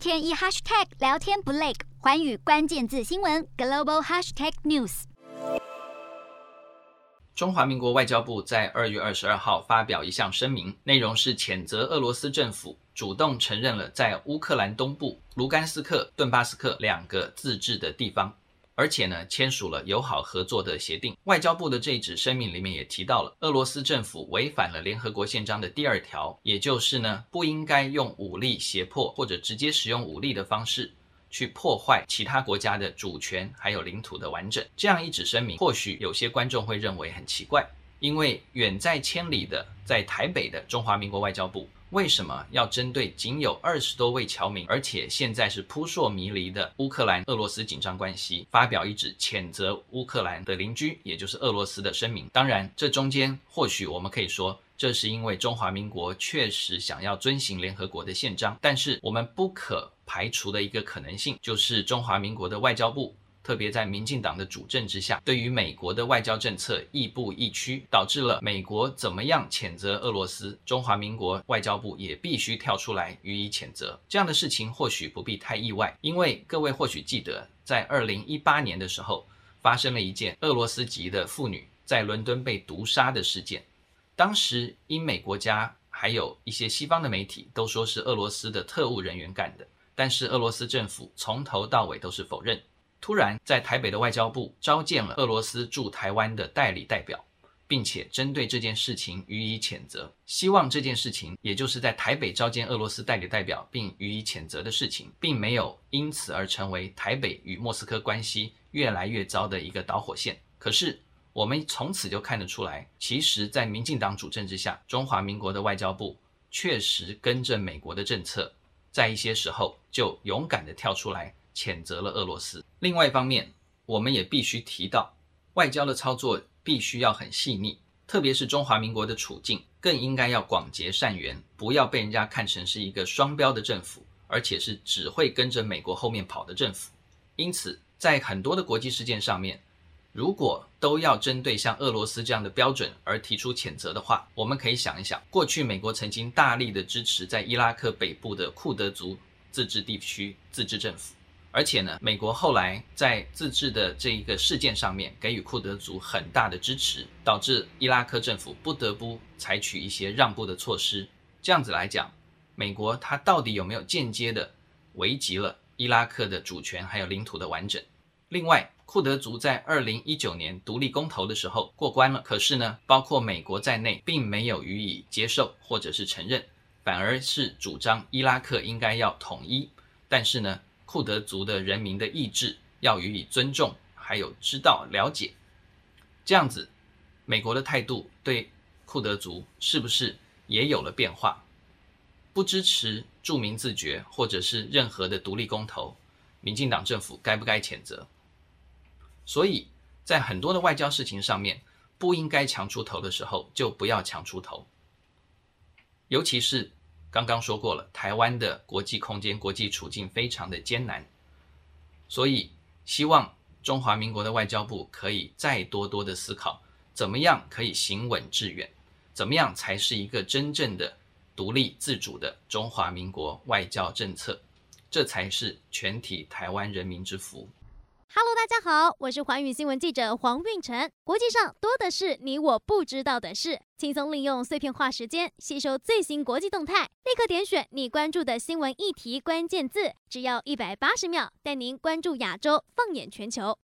天一 hashtag 聊天不累，环宇关键字新闻 global hashtag news。中华民国外交部在二月二十二号发表一项声明，内容是谴责俄罗斯政府主动承认了在乌克兰东部卢甘斯克、顿巴斯克两个自治的地方。而且呢，签署了友好合作的协定。外交部的这一纸声明里面也提到了，俄罗斯政府违反了联合国宪章的第二条，也就是呢，不应该用武力胁迫或者直接使用武力的方式去破坏其他国家的主权还有领土的完整。这样一纸声明，或许有些观众会认为很奇怪，因为远在千里的在台北的中华民国外交部。为什么要针对仅有二十多位侨民，而且现在是扑朔迷离的乌克兰俄罗斯紧张关系，发表一纸谴责乌克兰的邻居，也就是俄罗斯的声明？当然，这中间或许我们可以说，这是因为中华民国确实想要遵行联合国的宪章，但是我们不可排除的一个可能性，就是中华民国的外交部。特别在民进党的主政之下，对于美国的外交政策亦步亦趋，导致了美国怎么样谴责俄罗斯，中华民国外交部也必须跳出来予以谴责。这样的事情或许不必太意外，因为各位或许记得，在二零一八年的时候，发生了一件俄罗斯籍的妇女在伦敦被毒杀的事件。当时英美国家还有一些西方的媒体都说是俄罗斯的特务人员干的，但是俄罗斯政府从头到尾都是否认。突然，在台北的外交部召见了俄罗斯驻台湾的代理代表，并且针对这件事情予以谴责。希望这件事情，也就是在台北召见俄罗斯代理代表并予以谴责的事情，并没有因此而成为台北与莫斯科关系越来越糟的一个导火线。可是，我们从此就看得出来，其实，在民进党主政之下，中华民国的外交部确实跟着美国的政策，在一些时候就勇敢地跳出来。谴责了俄罗斯。另外一方面，我们也必须提到，外交的操作必须要很细腻，特别是中华民国的处境，更应该要广结善缘，不要被人家看成是一个双标的政府，而且是只会跟着美国后面跑的政府。因此，在很多的国际事件上面，如果都要针对像俄罗斯这样的标准而提出谴责的话，我们可以想一想，过去美国曾经大力的支持在伊拉克北部的库德族自治地区自治政府。而且呢，美国后来在自治的这一个事件上面给予库德族很大的支持，导致伊拉克政府不得不采取一些让步的措施。这样子来讲，美国它到底有没有间接的危及了伊拉克的主权还有领土的完整？另外，库德族在二零一九年独立公投的时候过关了，可是呢，包括美国在内并没有予以接受或者是承认，反而是主张伊拉克应该要统一。但是呢，库德族的人民的意志要予以尊重，还有知道了解，这样子，美国的态度对库德族是不是也有了变化？不支持住民自决或者是任何的独立公投，民进党政府该不该谴责？所以在很多的外交事情上面，不应该强出头的时候，就不要强出头，尤其是。刚刚说过了，台湾的国际空间、国际处境非常的艰难，所以希望中华民国的外交部可以再多多的思考，怎么样可以行稳致远，怎么样才是一个真正的独立自主的中华民国外交政策，这才是全体台湾人民之福。Hello，大家好，我是环宇新闻记者黄运晨。国际上多的是你我不知道的事，轻松利用碎片化时间吸收最新国际动态，立刻点选你关注的新闻议题关键字，只要一百八十秒，带您关注亚洲，放眼全球。